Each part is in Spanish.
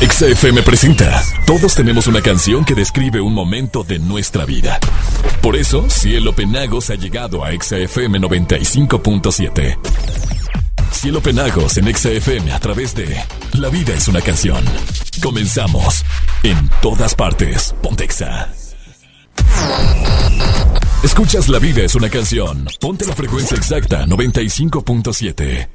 XFM presenta. Todos tenemos una canción que describe un momento de nuestra vida. Por eso, Cielo Penagos ha llegado a XFM 95.7. Cielo Penagos en XFM a través de La vida es una canción. Comenzamos. En todas partes. Pontexa. Escuchas La vida es una canción. Ponte la frecuencia exacta 95.7.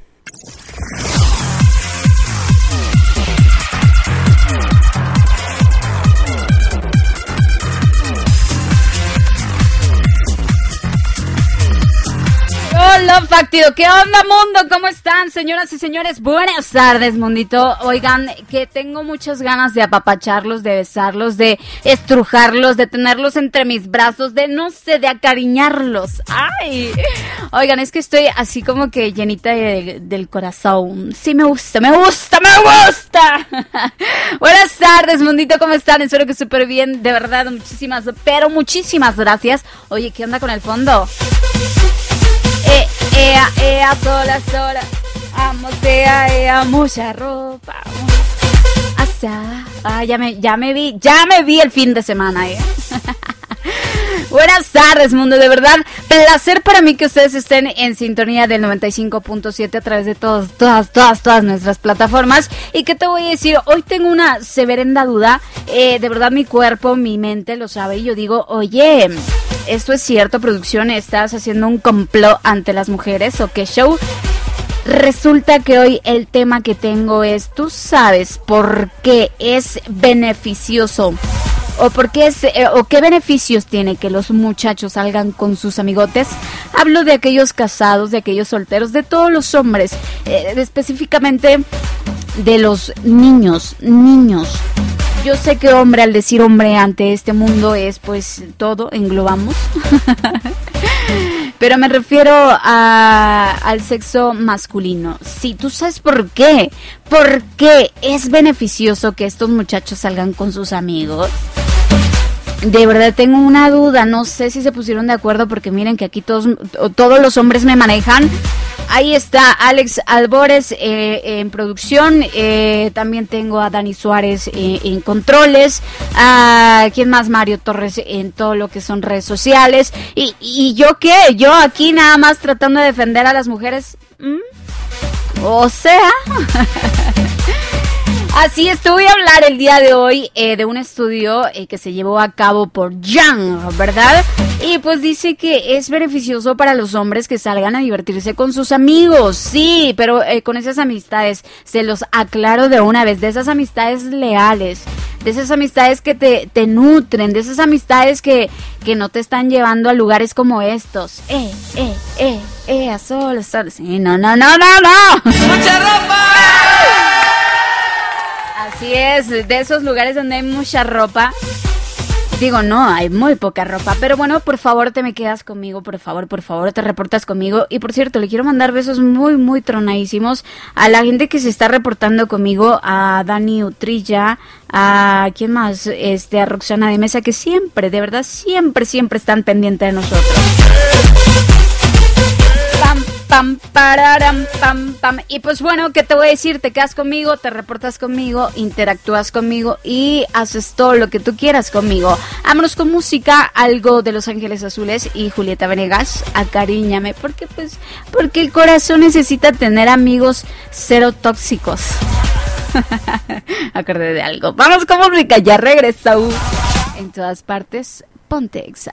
Factido. ¿Qué onda, mundo? ¿Cómo están, señoras y señores? Buenas tardes, mundito. Oigan, que tengo muchas ganas de apapacharlos, de besarlos, de estrujarlos, de tenerlos entre mis brazos, de no sé, de acariñarlos. ¡Ay! Oigan, es que estoy así como que llenita del corazón. Sí, me gusta, me gusta, me gusta. Buenas tardes, mundito. ¿Cómo están? Espero que súper bien. De verdad, muchísimas, pero muchísimas gracias. Oye, ¿qué onda con el fondo? Eh, ea, ea, sola, sola. Vamos, ea, ea, mucha ropa. Hacia. Ah, ya me, ya me vi, ya me vi el fin de semana, eh. Buenas tardes, mundo, de verdad. Placer para mí que ustedes estén en sintonía del 95.7 a través de todas, todas, todas, todas nuestras plataformas. Y que te voy a decir, hoy tengo una severenda duda. Eh, de verdad, mi cuerpo, mi mente lo sabe. Y yo digo, oye, ¿esto es cierto, producción? ¿Estás haciendo un complot ante las mujeres o qué show? Resulta que hoy el tema que tengo es, ¿tú sabes por qué es beneficioso? ¿O, por qué es, eh, ¿O qué beneficios tiene que los muchachos salgan con sus amigotes? Hablo de aquellos casados, de aquellos solteros, de todos los hombres, eh, específicamente de los niños, niños. Yo sé que hombre al decir hombre ante este mundo es pues todo, englobamos. Pero me refiero a, al sexo masculino. Sí, tú sabes por qué. ¿Por qué es beneficioso que estos muchachos salgan con sus amigos? De verdad tengo una duda, no sé si se pusieron de acuerdo porque miren que aquí todos, todos los hombres me manejan. Ahí está Alex Albores eh, en producción, eh, también tengo a Dani Suárez eh, en controles, quién más Mario Torres en todo lo que son redes sociales. ¿Y, y yo qué? Yo aquí nada más tratando de defender a las mujeres. O sea... Así es, te voy a hablar el día de hoy eh, de un estudio eh, que se llevó a cabo por Young, ¿verdad? Y pues dice que es beneficioso para los hombres que salgan a divertirse con sus amigos, sí, pero eh, con esas amistades, se los aclaro de una vez, de esas amistades leales, de esas amistades que te, te nutren, de esas amistades que, que no te están llevando a lugares como estos. Eh, eh, eh, eh, a sol, sol. Sí, no, no, no, no, no. ¡Mucha ropa! Así es, de esos lugares donde hay mucha ropa. Digo, no, hay muy poca ropa. Pero bueno, por favor, te me quedas conmigo, por favor, por favor, te reportas conmigo. Y por cierto, le quiero mandar besos muy, muy tronadísimos a la gente que se está reportando conmigo, a Dani Utrilla, a quién más, este, a Roxana de Mesa, que siempre, de verdad, siempre, siempre están pendientes de nosotros. Pam, pararam, pam, pam. Y pues bueno, ¿qué te voy a decir? Te quedas conmigo, te reportas conmigo, interactúas conmigo y haces todo lo que tú quieras conmigo. Vámonos con música, algo de Los Ángeles Azules y Julieta Venegas, acariñame, porque pues, porque el corazón necesita tener amigos cero tóxicos. Acordé de algo. Vamos con música, ya regresa. En todas partes, ponte exa.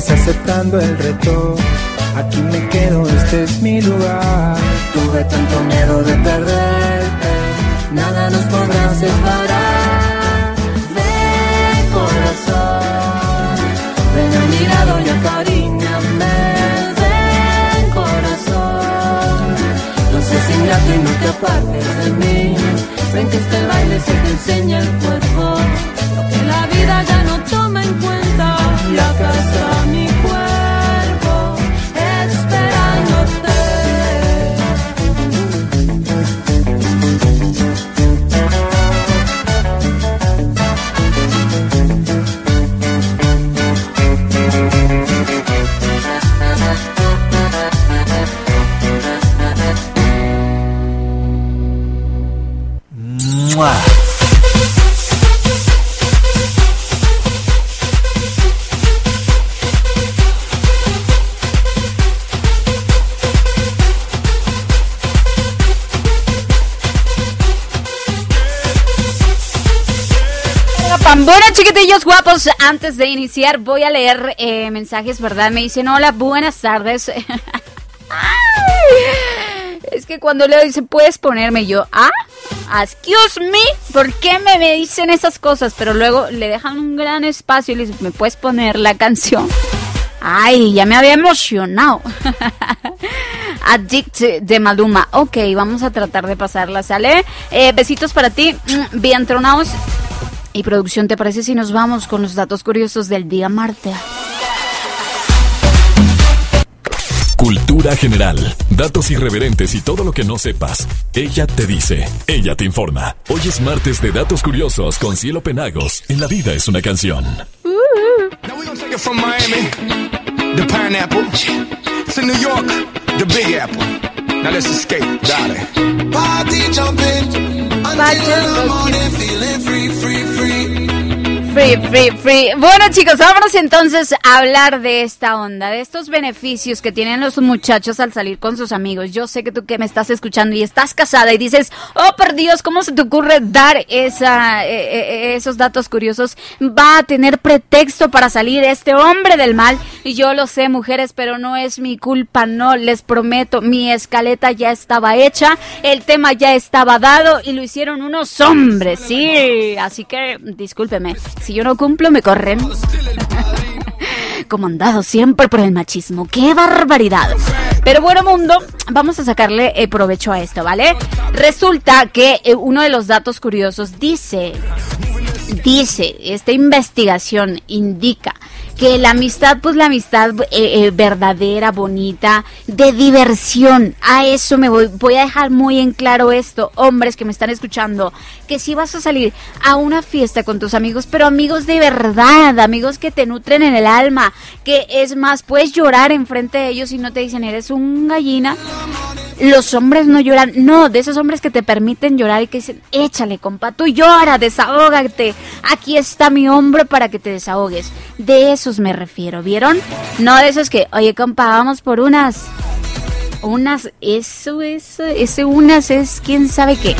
Me tienes aceptando el reto. Aquí me quedo, este es mi lugar. Tuve tanto miedo de perderte, nada nos podrá separar. Ven, corazón, ven a mi lado y acariñame. Ven, corazón, no seas ingrato y no te apartes de mí. Ven que este baile se te enseña el cuerpo, lo que la vida ya no toma en cuenta la casa, Guapos, antes de iniciar voy a leer eh, mensajes, ¿verdad? Me dicen, hola, buenas tardes. es que cuando leo dice, puedes ponerme yo, ah, excuse me, ¿por qué me, me dicen esas cosas? Pero luego le dejan un gran espacio y le dicen, ¿me puedes poner la canción? Ay, ya me había emocionado. Addict de Maluma. Ok, vamos a tratar de pasarla, ¿sale? Eh, besitos para ti, mm, bien tronados. Y producción, ¿te parece si nos vamos con los datos curiosos del día martes? Cultura general, datos irreverentes y todo lo que no sepas. Ella te dice, ella te informa. Hoy es martes de datos curiosos con Cielo Penagos. En la vida es una canción. Now we're Now let's escape, darling. Party jumping until Bye, the morning, feeling free, free, free. Free, free, free. Bueno, chicos, vámonos entonces a hablar de esta onda, de estos beneficios que tienen los muchachos al salir con sus amigos. Yo sé que tú que me estás escuchando y estás casada y dices, oh, por Dios, ¿cómo se te ocurre dar esa, eh, eh, esos datos curiosos? Va a tener pretexto para salir este hombre del mal. Y yo lo sé, mujeres, pero no es mi culpa, no, les prometo, mi escaleta ya estaba hecha, el tema ya estaba dado y lo hicieron unos hombres, sí. Así que, discúlpeme. Si yo no cumplo, me corren. Comandado siempre por el machismo. ¡Qué barbaridad! Pero bueno, mundo, vamos a sacarle eh, provecho a esto, ¿vale? Resulta que eh, uno de los datos curiosos dice, dice, esta investigación indica que la amistad, pues la amistad eh, eh, verdadera, bonita, de diversión, a eso me voy, voy a dejar muy en claro esto, hombres que me están escuchando, que si vas a salir a una fiesta con tus amigos, pero amigos de verdad, amigos que te nutren en el alma, que es más, puedes llorar enfrente de ellos y no te dicen, eres un gallina, los hombres no lloran, no, de esos hombres que te permiten llorar y que dicen, échale, compa, tú llora, desahógate, aquí está mi hombro para que te desahogues. De me refiero, ¿vieron? No de esos que, oye, compa, vamos por unas. Unas, eso, eso, ese unas es quién sabe qué.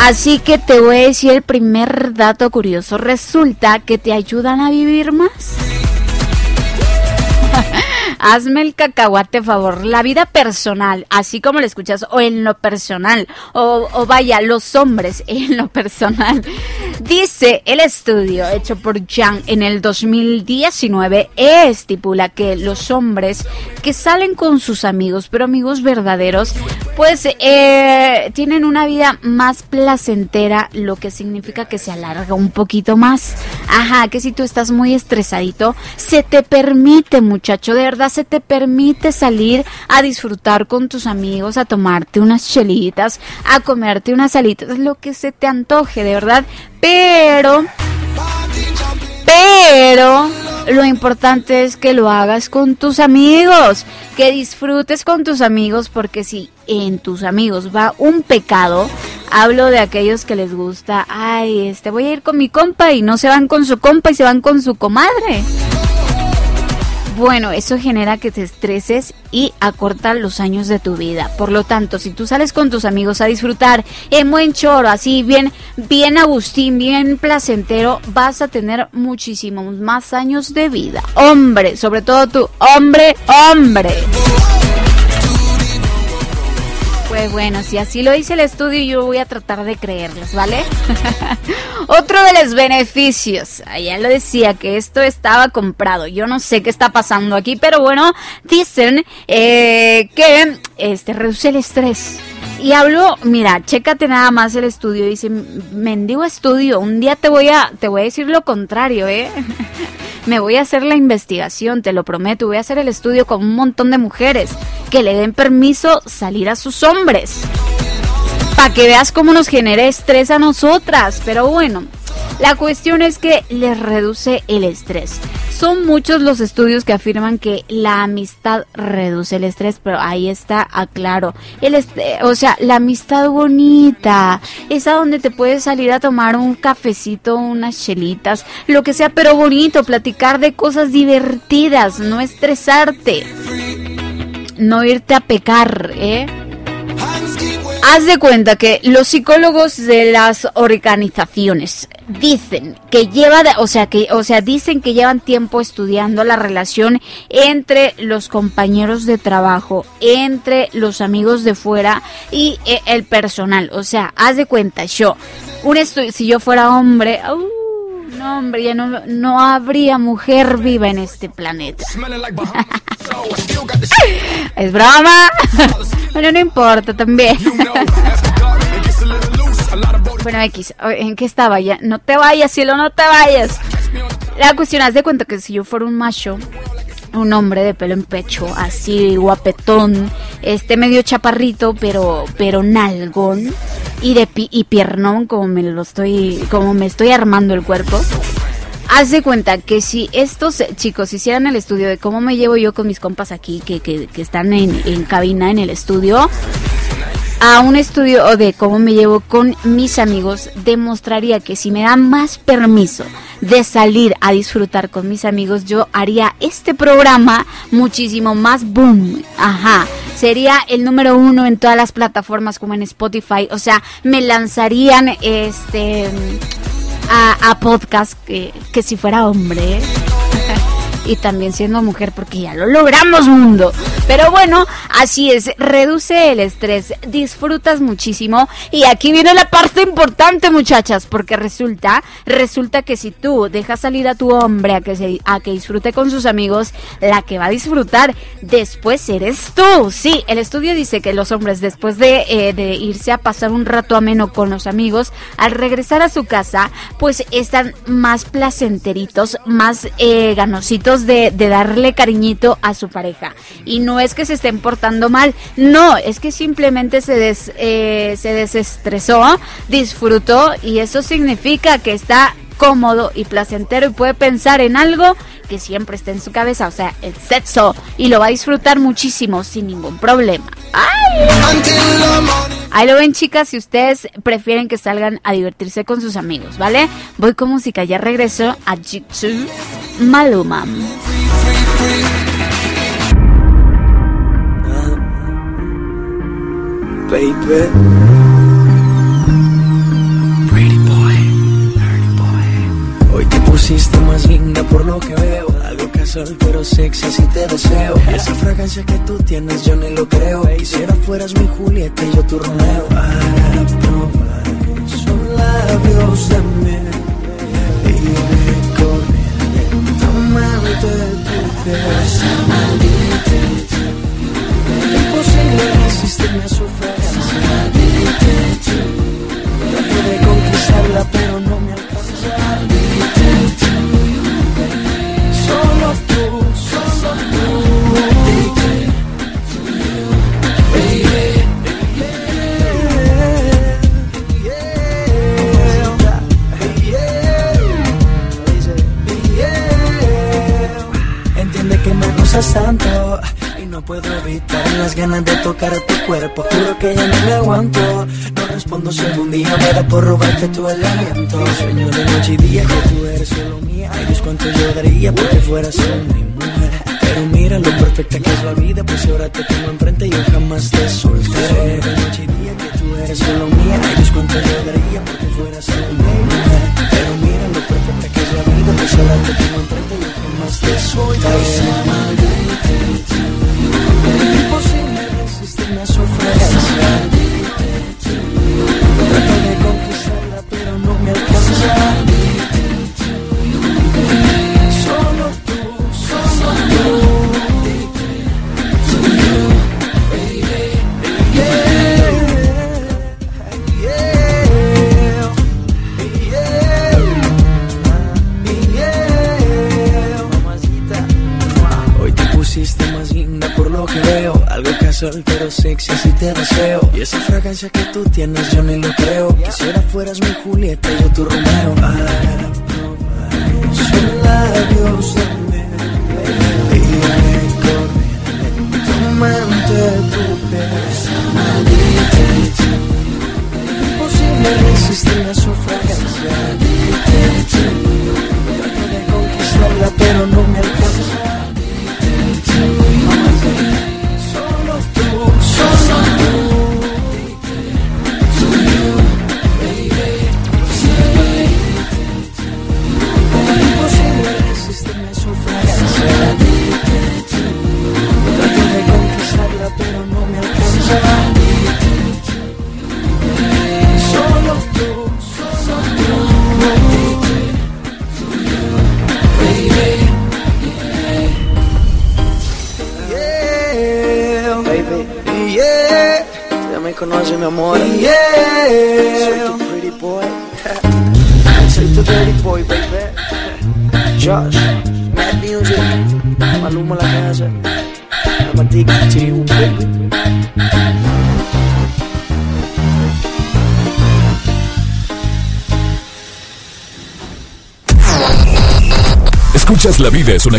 Así que te voy a decir el primer dato curioso. Resulta que te ayudan a vivir más. hazme el cacahuate favor. La vida personal, así como lo escuchas, o en lo personal, o, vaya, los hombres en lo personal. Dice el estudio hecho por Yang en el 2019, estipula que los hombres que salen con sus amigos, pero amigos verdaderos, pues eh, tienen una vida más placentera, lo que significa que se alarga un poquito más. Ajá, que si tú estás muy estresadito, se te permite, muchacho, de verdad se te permite salir a disfrutar con tus amigos, a tomarte unas chelitas, a comerte unas alitas, lo que se te antoje, de verdad. Pero, pero, lo importante es que lo hagas con tus amigos, que disfrutes con tus amigos, porque si en tus amigos va un pecado, hablo de aquellos que les gusta, ay, este voy a ir con mi compa y no se van con su compa y se van con su comadre. Bueno, eso genera que te estreses y acorta los años de tu vida. Por lo tanto, si tú sales con tus amigos a disfrutar en buen choro, así bien, bien Agustín, bien placentero, vas a tener muchísimos más años de vida. Hombre, sobre todo tú, hombre, hombre. Pues bueno, si así lo dice el estudio, yo voy a tratar de creerlos, ¿vale? Otro de los beneficios, ya lo decía que esto estaba comprado. Yo no sé qué está pasando aquí, pero bueno, dicen eh, que este reduce el estrés. Y hablo, mira, chécate nada más el estudio. Dice, mendigo estudio, un día te voy a, te voy a decir lo contrario, ¿eh? Me voy a hacer la investigación, te lo prometo. Voy a hacer el estudio con un montón de mujeres que le den permiso salir a sus hombres. Para que veas cómo nos genera estrés a nosotras. Pero bueno, la cuestión es que les reduce el estrés. Son muchos los estudios que afirman que la amistad reduce el estrés, pero ahí está, aclaro. O sea, la amistad bonita, esa donde te puedes salir a tomar un cafecito, unas chelitas, lo que sea, pero bonito, platicar de cosas divertidas, no estresarte, no irte a pecar, ¿eh? Haz de cuenta que los psicólogos de las organizaciones dicen que lleva, o sea, que, o sea, dicen que llevan tiempo estudiando la relación entre los compañeros de trabajo, entre los amigos de fuera y eh, el personal. O sea, haz de cuenta, yo, un si yo fuera hombre, no, hombre, ya no, no habría mujer viva en este planeta. es broma. Bueno, no importa también. bueno, X, ¿en qué estaba ya? No te vayas, cielo, no te vayas. La cuestión, haz de cuenta que si yo fuera un macho, un hombre de pelo en pecho, así guapetón, este medio chaparrito, pero pero nalgón y de y piernón como me lo estoy como me estoy armando el cuerpo. Haz de cuenta que si estos chicos hicieran el estudio de cómo me llevo yo con mis compas aquí, que, que, están en, en cabina en el estudio, a un estudio de cómo me llevo con mis amigos, demostraría que si me dan más permiso de salir a disfrutar con mis amigos, yo haría este programa muchísimo más boom. Ajá. Sería el número uno en todas las plataformas como en Spotify. O sea, me lanzarían este a, podcast que, que si fuera hombre. Y también siendo mujer porque ya lo logramos mundo. Pero bueno, así es, reduce el estrés, disfrutas muchísimo y aquí viene la parte importante muchachas, porque resulta, resulta que si tú dejas salir a tu hombre a que, a que disfrute con sus amigos, la que va a disfrutar después eres tú. Sí, el estudio dice que los hombres después de, eh, de irse a pasar un rato ameno con los amigos, al regresar a su casa, pues están más placenteritos, más eh, ganositos de, darle cariñito a su pareja. Y no es que se estén portando mal, no, es que simplemente se, des, eh, se desestresó, disfrutó y eso significa que está cómodo y placentero y puede pensar en algo que siempre esté en su cabeza, o sea, el sexo, y lo va a disfrutar muchísimo sin ningún problema. ¡Ay! Ahí lo ven chicas, si ustedes prefieren que salgan a divertirse con sus amigos, ¿vale? Voy con música, ya regreso a Jitsu Maluma. Baby. Pusiste más linda por lo que veo. Algo casual pero sexy si te deseo. Esa fragancia que tú tienes yo ni lo creo. Quisiera fueras mi Julieta y yo tu Romeo. Para probar son labios de miel y recorrer lentamente tu piel. Imposible resistirme a su fragancia. Trato de conquistarla pero no ganas de tocar tu cuerpo. Juro que ya no me aguanto. No respondo si algún día me da por robarte tu aliento. Sueño de noche y día que tú eres solo mía. Ay, Dios, cuánto yo daría porque fueras mi mujer. Pero mira lo perfecta que es la vida, pues ahora te tengo enfrente yo jamás te soltaré. De noche y día que tú eres solo mía. Ay, Dios, cuánto yo daría porque fueras mi mujer. Pero mira lo perfecta que es la vida, pues ahora te tengo enfrente yo jamás te soltaré. Imposible sexy así te deseo. Y esa fragancia que tú tienes yo ni lo creo. Quisiera fueras mi Julieta yo tu Romeo. Para probar sus labios de lentamente tu piel Imposible resistirme a su fragancia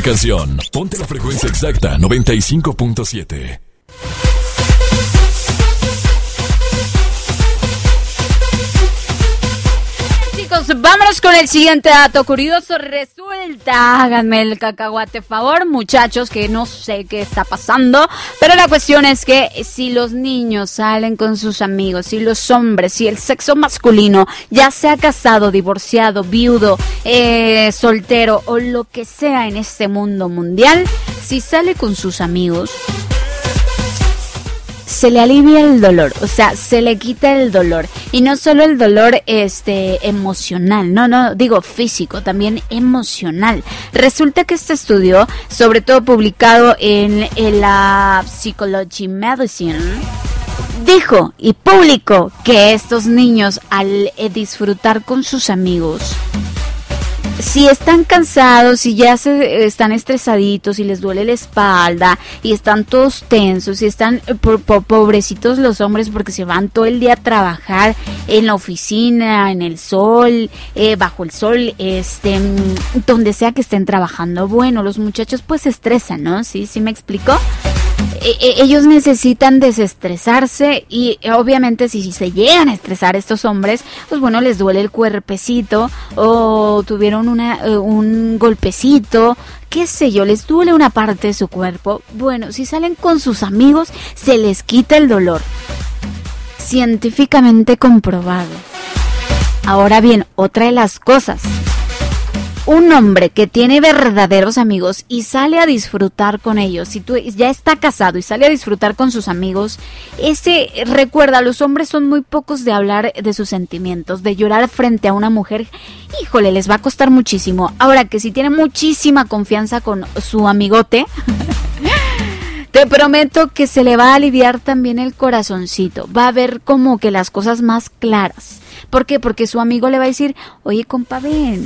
canción. Ponte la frecuencia exacta 95.7. vámonos con el siguiente dato curioso. Resulta, háganme el cacahuate favor, muchachos, que no sé qué está pasando, pero la cuestión es que si los niños salen con sus amigos, si los hombres, si el sexo masculino, ya sea casado, divorciado, viudo, eh, soltero o lo que sea en este mundo mundial, si sale con sus amigos, se le alivia el dolor, o sea, se le quita el dolor y no solo el dolor este emocional, no, no, digo físico, también emocional. Resulta que este estudio, sobre todo publicado en, en la Psychology Medicine, dijo y publicó que estos niños al eh, disfrutar con sus amigos si están cansados, si ya se están estresaditos, si les duele la espalda y están todos tensos, y están eh, po- po- pobrecitos los hombres porque se van todo el día a trabajar en la oficina, en el sol, eh, bajo el sol, este, mm, donde sea que estén trabajando. Bueno, los muchachos pues se estresan, ¿no? Sí, sí me explico. E- e- ellos necesitan desestresarse y eh, obviamente si, se llegan a estresar estos hombres, pues bueno, les duele el cuerpecito o tuvieron eh, un golpecito, qué sé yo, les duele una parte de su cuerpo. Bueno, si salen con sus amigos, se les quita el dolor. Científicamente comprobado. Ahora bien, otra de las cosas un hombre que tiene verdaderos amigos y sale a disfrutar con ellos, si tú ya está casado y sale a disfrutar con sus amigos, ese recuerda, los hombres son muy pocos de hablar de sus sentimientos, de llorar frente a una mujer, híjole, les va a costar muchísimo. Ahora que si tiene muchísima confianza con su amigote, te prometo que se le va a aliviar también el corazoncito. Va a ver como que las cosas más claras. ¿Por qué? Porque su amigo le va a decir, oye compa, ven,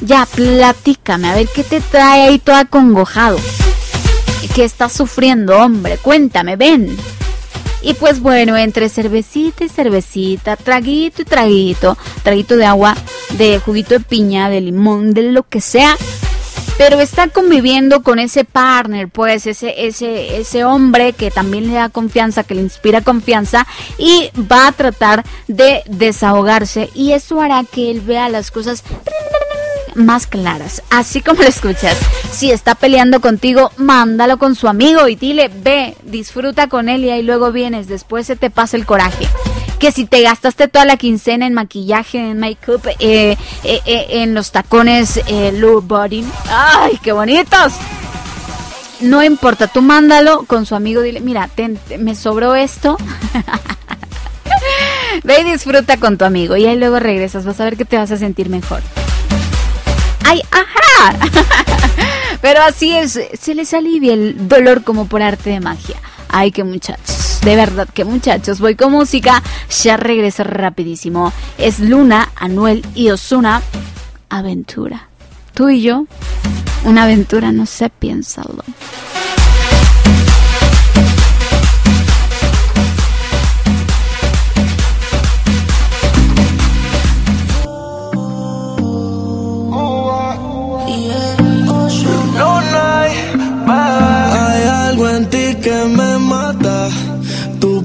ya, platícame, a ver qué te trae ahí todo acongojado. ¿Qué estás sufriendo, hombre? Cuéntame, ven. Y pues bueno, entre cervecita y cervecita, traguito y traguito, traguito de agua, de juguito de piña, de limón, de lo que sea pero está conviviendo con ese partner, pues ese, ese, ese hombre que también le da confianza, que le inspira confianza y va a tratar de desahogarse y eso hará que él vea las cosas más claras, así como lo escuchas. Si está peleando contigo, mándalo con su amigo y dile, ve, disfruta con él y ahí luego vienes, después se te pasa el coraje que si te gastaste toda la quincena en maquillaje, en make-up, eh, eh, eh, en los tacones low body, ¡ay, qué bonitos! No importa, tú mándalo con su amigo, dile, mira, me sobró esto. Ve y disfruta con tu amigo y ahí luego regresas, vas a ver que te vas a sentir mejor. ¡Ay, ajá! Pero así es, se les alivia el dolor como por arte de magia. ¡Ay, qué muchachos! De verdad que muchachos, voy con música. Ya regreso rapidísimo. Es Luna, Anuel y Osuna. Aventura. Tú y yo. Una aventura, no sé, piénsalo. Hay algo en ti que me mata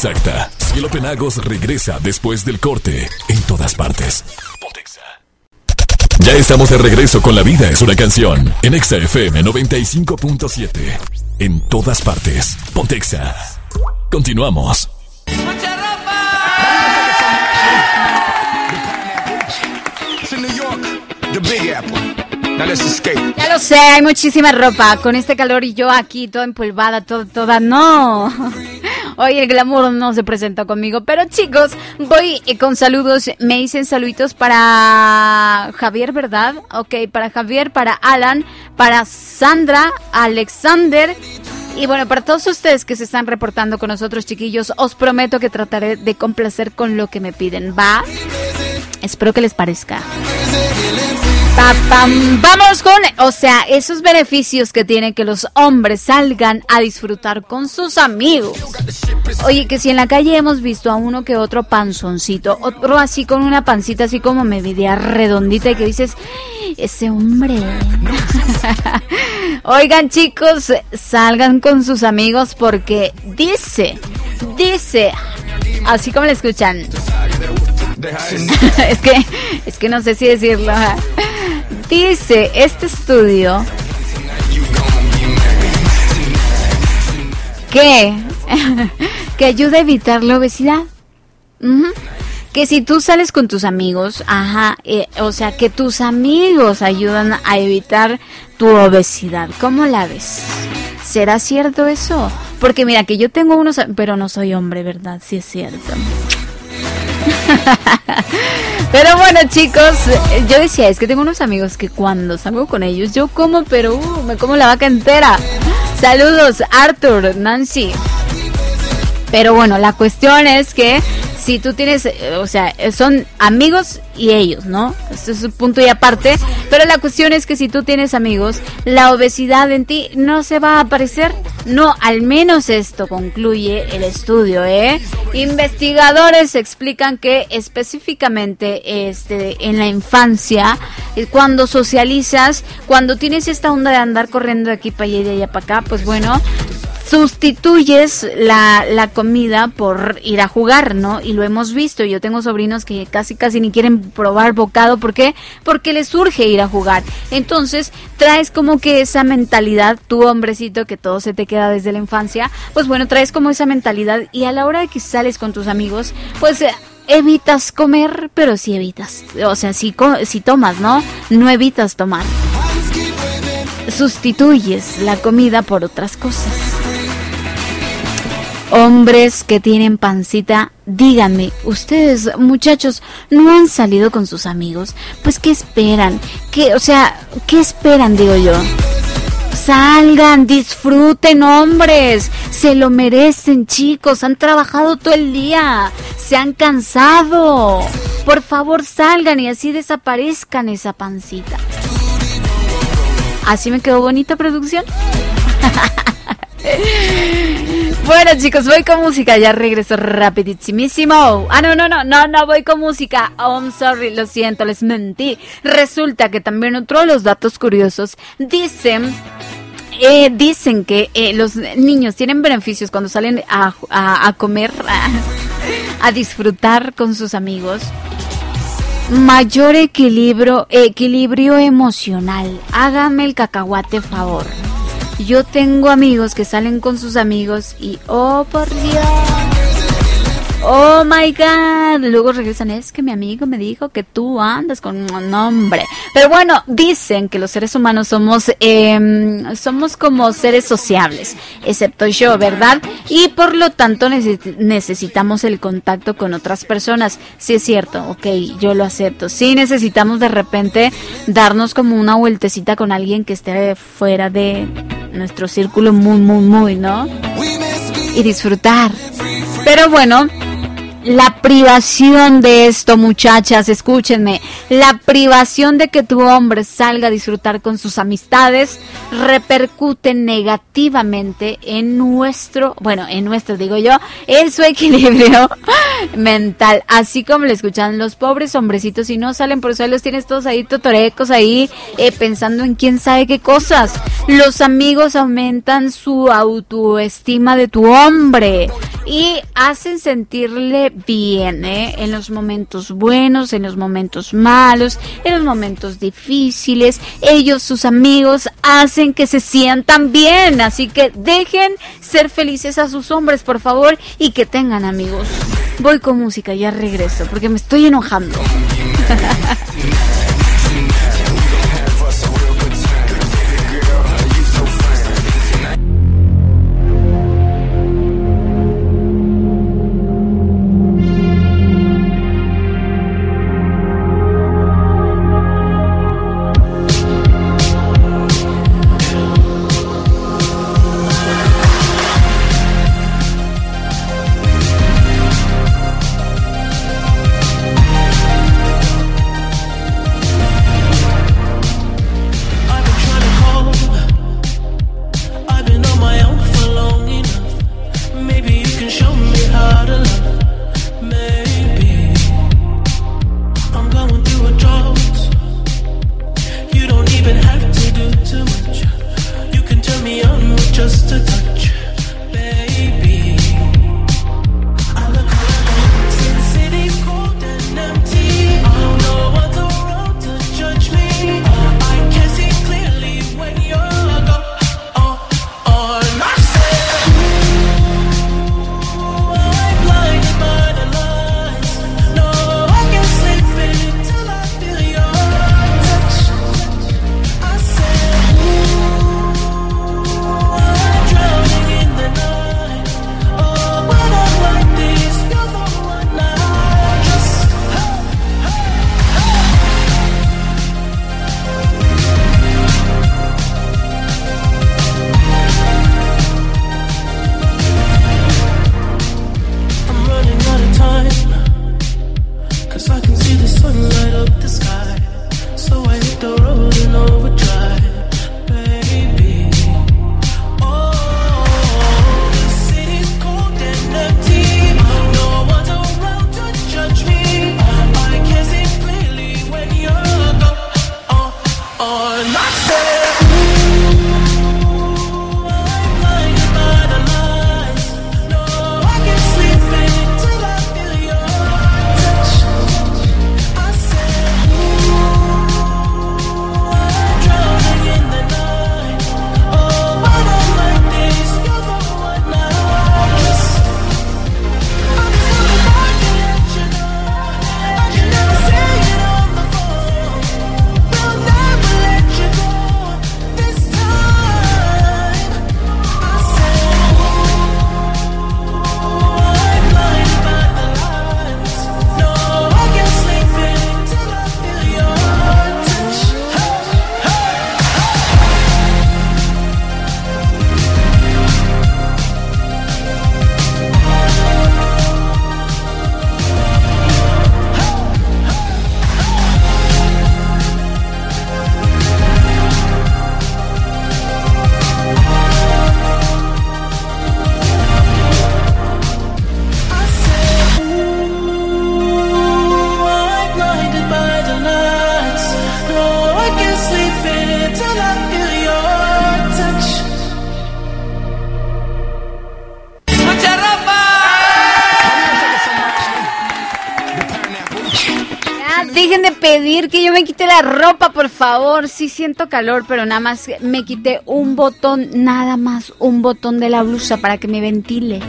exacta. Cielo Penagos regresa después del corte en todas partes. Ya estamos de regreso con La vida es una canción en Exa FM 95.7. En todas partes. Pontexa. Continuamos. Mucha ropa. Ya lo sé, hay muchísima ropa. Con este calor y yo aquí toda empolvada, todo, toda. No. Hoy el glamour no se presenta conmigo. Pero chicos, voy con saludos. Me dicen saluditos para Javier, ¿verdad? Ok, para Javier, para Alan, para Sandra, Alexander. Y bueno, para todos ustedes que se están reportando con nosotros, chiquillos, os prometo que trataré de complacer con lo que me piden. ¿Va? Espero que les parezca. Vamos con, o sea, esos beneficios que tienen que los hombres salgan a disfrutar con sus amigos. Oye, que si en la calle hemos visto a uno que otro panzoncito, otro así con una pancita así como media redondita y que dices, ese hombre. Oigan chicos, salgan con sus amigos porque dice, dice, así como le escuchan. es que, es que no sé si decirlo. Dice este estudio que, que ayuda a evitar la obesidad. Que si tú sales con tus amigos, ajá, eh, o sea, que tus amigos ayudan a evitar tu obesidad. ¿Cómo la ves? ¿Será cierto eso? Porque mira, que yo tengo unos, pero no soy hombre, ¿verdad? Sí es cierto. Pero bueno, chicos, yo decía, es que tengo unos amigos que cuando salgo con ellos, yo como, pero uh, me como la vaca entera. Saludos, Arthur, Nancy. Pero bueno, la cuestión es que si tú tienes, eh, o sea, son amigos y ellos, ¿no? Eso es un punto y aparte. Pero la cuestión es que si tú tienes amigos, la obesidad en ti no se va a aparecer. No, al menos esto concluye el estudio, ¿eh? Investigadores explican que específicamente este, en la infancia, eh, cuando socializas, cuando tienes esta onda de andar corriendo de aquí para allá y de allá para acá, pues bueno, sustituyes la, la, comida por ir a jugar, ¿no? Y lo hemos visto. Yo tengo sobrinos que casi casi ni quieren probar bocado. ¿Por qué? Porque les surge ir a jugar. Entonces, traes como que esa mentalidad, tu hombrecito, que todo se te queda desde la infancia, pues bueno, traes como esa mentalidad y a la hora de que sales con tus amigos, pues... Eh, evitas comer, pero sí evitas. O sea, si, si tomas, ¿no? No evitas tomar. Sustituyes la comida por otras cosas. Hombres que tienen pancita, díganme, ustedes muchachos no han salido con sus amigos, pues qué esperan, qué, o sea, qué esperan, digo yo. Salgan, disfruten, hombres. Se lo merecen, chicos. Han trabajado todo el día. Se han cansado. Por favor, salgan y así desaparezcan esa pancita. ¿Así me quedó bonita producción? Bueno chicos, voy con música, ya regreso rapidísimo. Ah, no, no, no, no, no voy con música. Oh, I'm sorry, lo siento, les mentí. Resulta que también otro de los datos curiosos dicen eh, dicen que eh, los niños tienen beneficios cuando salen a, comer, a, disfrutar con sus amigos. Mayor equilibrio, equilibrio emocional. Hágame el cacahuate favor. Yo tengo amigos que salen con sus amigos y, oh por Dios, oh my god, luego regresan, es que mi amigo me dijo que tú andas con un nombre. Pero bueno, dicen que los seres humanos somos, eh, somos como seres sociables, excepto yo, ¿verdad? Y por lo tanto necesitamos el contacto con otras personas. Sí es cierto, ok, yo lo acepto. Sí necesitamos de repente darnos como una vueltecita con alguien que esté fuera de nuestro círculo muy, muy, muy, ¿no? Y disfrutar. Pero bueno, la privación de esto, muchachas, escúchenme, la privación de que tu hombre salga a disfrutar con sus amistades repercute negativamente en nuestro, bueno, en nuestro, digo yo, en su equilibrio mental. Así como le escuchan los pobres hombrecitos y no salen por eso los tienes todos ahí totorecos ahí eh, pensando en quién sabe qué cosas. Los amigos aumentan su autoestima de tu hombre y hacen sentirle bien, ¿eh? En los momentos buenos, en los momentos malos, en los momentos difíciles. Ellos, sus amigos, hacen que se sientan bien. Así que dejen ser felices a sus hombres, por favor, y que tengan amigos. Voy con música, ya regreso, porque me estoy enojando. que yo me quite la ropa, por favor. Sí siento calor, pero nada más me quité un botón, nada más un botón de la blusa para que me ventile.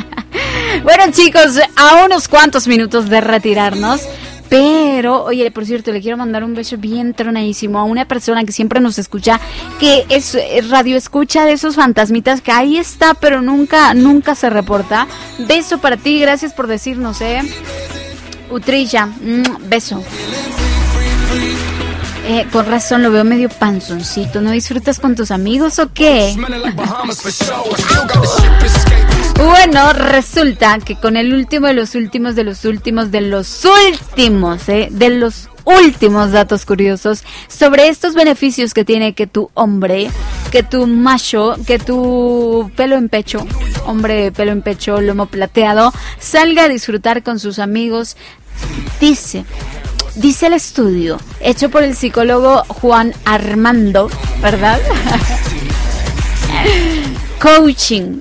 bueno, chicos, a unos cuantos minutos de retirarnos. Pero, oye, por cierto, le quiero mandar un beso bien tronadísimo a una persona que siempre nos escucha, que es radio escucha de esos fantasmitas que ahí está, pero nunca, nunca se reporta. Beso para ti, gracias por decirnos, eh. Utrilla, mm, beso. Eh, con razón lo veo medio panzoncito. ¿No disfrutas con tus amigos o qué? bueno, resulta que con el último de los últimos de los últimos de los últimos, eh, de los últimos datos curiosos sobre estos beneficios que tiene que tu hombre, que tu macho, que tu pelo en pecho, hombre pelo en pecho, lomo plateado, salga a disfrutar con sus amigos. Dice Dice el estudio, hecho por el psicólogo Juan Armando, ¿verdad? Coaching.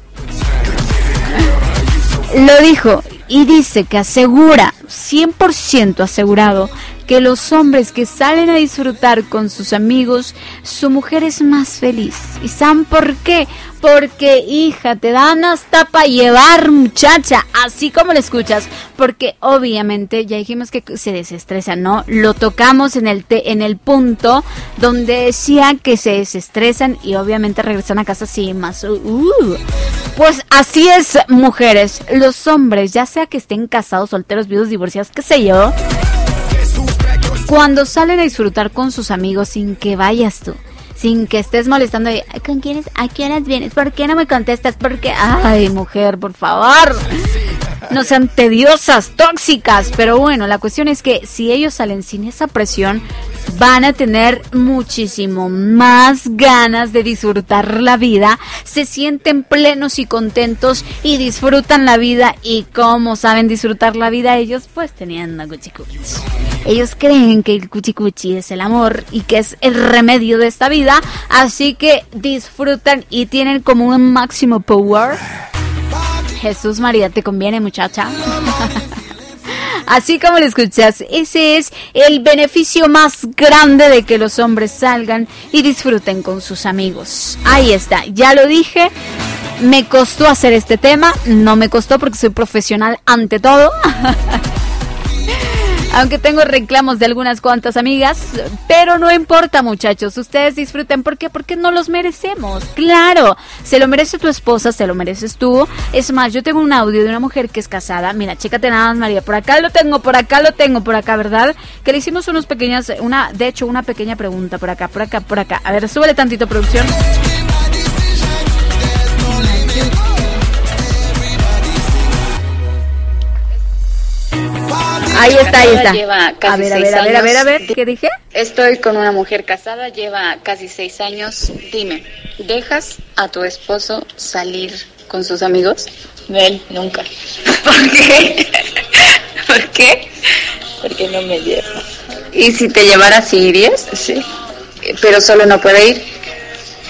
Lo dijo y dice que asegura, 100% asegurado, que los hombres que salen a disfrutar con sus amigos, su mujer es más feliz. ¿Y saben por qué? Porque, hija, te dan hasta para llevar, muchacha, así como lo escuchas. Porque obviamente ya dijimos que se desestresa, ¿no? Lo tocamos en el, en el punto donde decía que se desestresan y obviamente regresan a casa así más. Uh. Pues así es, mujeres. Los hombres, ya sea que estén casados, solteros, viudos, divorciados, qué sé yo cuando salen a disfrutar con sus amigos sin que vayas tú, sin que estés molestando, ¿con quiénes? ¿A horas vienes? ¿Por qué no me contestas? Porque, ay, mujer, por favor. No sean tediosas, tóxicas, pero bueno, la cuestión es que si ellos salen sin esa presión, van a tener muchísimo más ganas de disfrutar la vida, se sienten plenos y contentos y disfrutan la vida y cómo saben disfrutar la vida ellos, pues teniendo cuchicuchi. Ellos creen que el cuchicuchi es el amor y que es el remedio de esta vida, así que disfrutan y tienen como un máximo power. Jesús María, ¿te conviene muchacha? Así como lo escuchas, ese es el beneficio más grande de que los hombres salgan y disfruten con sus amigos. Ahí está, ya lo dije. Me costó hacer este tema, no me costó porque soy profesional ante todo. Aunque tengo reclamos de algunas cuantas amigas, pero no importa muchachos, ustedes disfruten. ¿Por qué? Porque no los merecemos. Claro, se lo merece tu esposa, se lo mereces tú. Es más, yo tengo un audio de una mujer que es casada. Mira, chécate nada más María, por acá lo tengo, por acá lo tengo, por acá, ¿verdad? Que le hicimos unos pequeñas, una, de hecho, una pequeña pregunta por acá, por acá, por acá. A ver, súbele tantito producción. Ahí está, ahí está. Lleva casi a ver, a seis ver, a ver, a ver, a ver, años. ¿qué dije? Estoy con una mujer casada, lleva casi seis años. Dime, ¿dejas a tu esposo salir con sus amigos? Él nunca, ¿Por qué? ¿Por qué? porque no me lleva. ¿Y si te llevara, si irías? Sí, Pero solo no puede ir.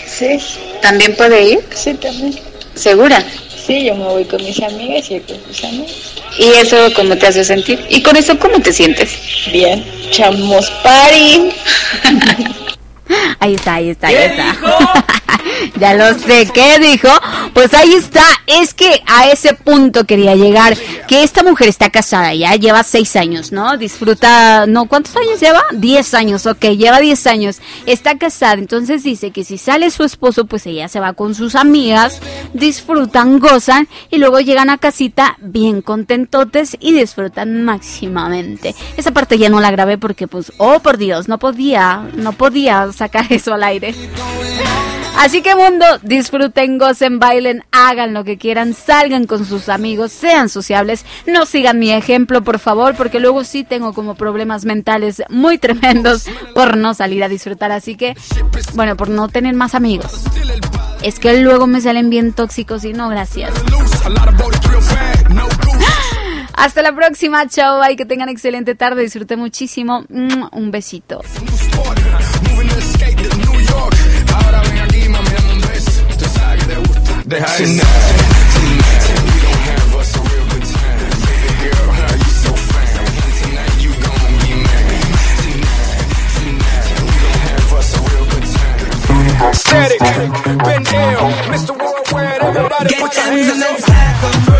sí, ¿También puede ir? sí también. ¿Segura? Sí, yo me voy con mis amigas y con sus amigos. ¿Y eso cómo te hace sentir? ¿Y con eso cómo te sientes? Bien, chamos party. Ahí está, ahí está, ahí está. ya lo sé, ¿qué dijo? Pues ahí está, es que a ese punto quería llegar, que esta mujer está casada ya, lleva seis años, ¿no? Disfruta, no, ¿cuántos años lleva? Diez años, ok, lleva diez años, está casada, entonces dice que si sale su esposo, pues ella se va con sus amigas, disfrutan, gozan, y luego llegan a casita bien contentotes y disfrutan máximamente. Esa parte ya no la grabé porque, pues, oh por Dios, no podía, no podía sacar eso al aire. Así que mundo, disfruten, gocen, bailen, hagan lo que quieran, salgan con sus amigos, sean sociables, no sigan mi ejemplo, por favor, porque luego sí tengo como problemas mentales muy tremendos por no salir a disfrutar, así que, bueno, por no tener más amigos. Es que luego me salen bien tóxicos y no, gracias. Hasta la próxima, chao, y que tengan excelente tarde, disfruten muchísimo. Un besito. They tonight, tonight, tonight, we don't have us a real good time. Girl, how you so fine? And tonight you be mine. Tonight, tonight, we don't have us a real good time. Static, Ben Hill, Mr. Worldwide, everybody put your hands up.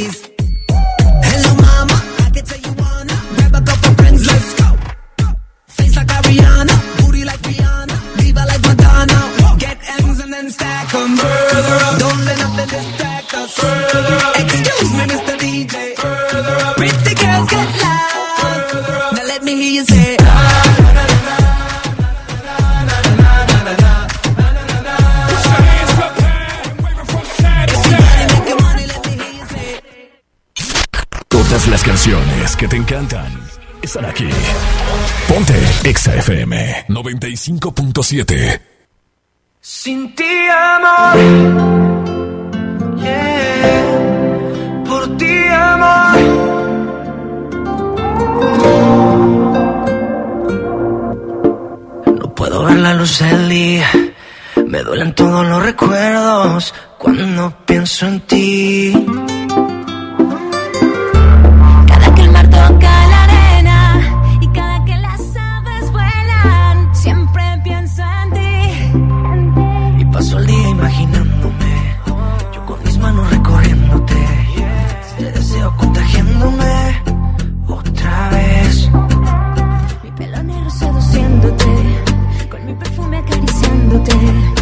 please. FM 95.7. Sin ti amor, yeah. por ti amor. No puedo ver la luz del día, me duelen todos los recuerdos cuando pienso en ti. mirándote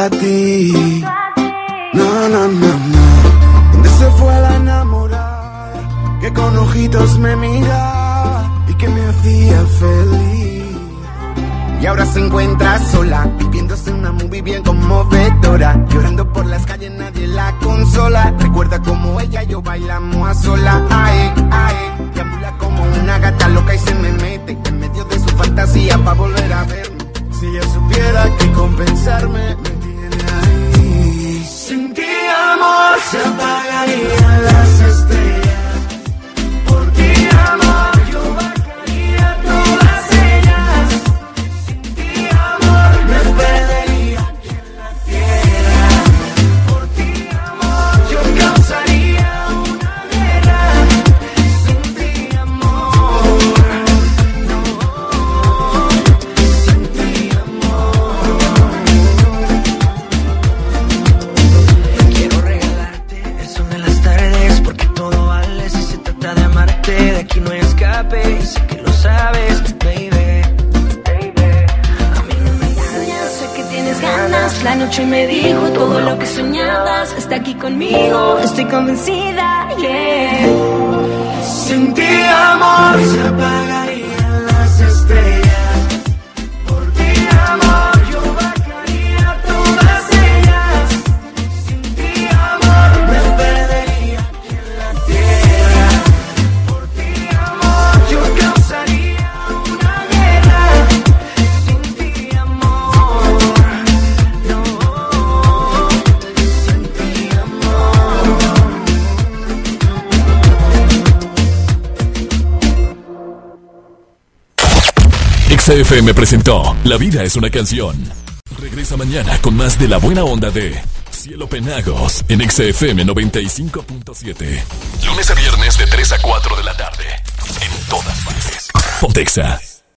No, no, no, no. ¿Dónde se fue la enamorada? Que con ojitos me mira y que me hacía feliz. Y ahora se encuentra sola, viéndose una movie bien conmovedora. Llorando por las calles, nadie la consola. Recuerda como ella y yo bailamos a sola. Ay, ay, deambula como una gata loca y se me mete. En medio de su fantasía pa' volver a verme. Si ella supiera que compensarme amor se apagarían las presentó La vida es una canción. Regresa mañana con más de la buena onda de Cielo Penagos en XFM 95.7. Lunes a viernes de 3 a 4 de la tarde. En todas partes. Pontexa.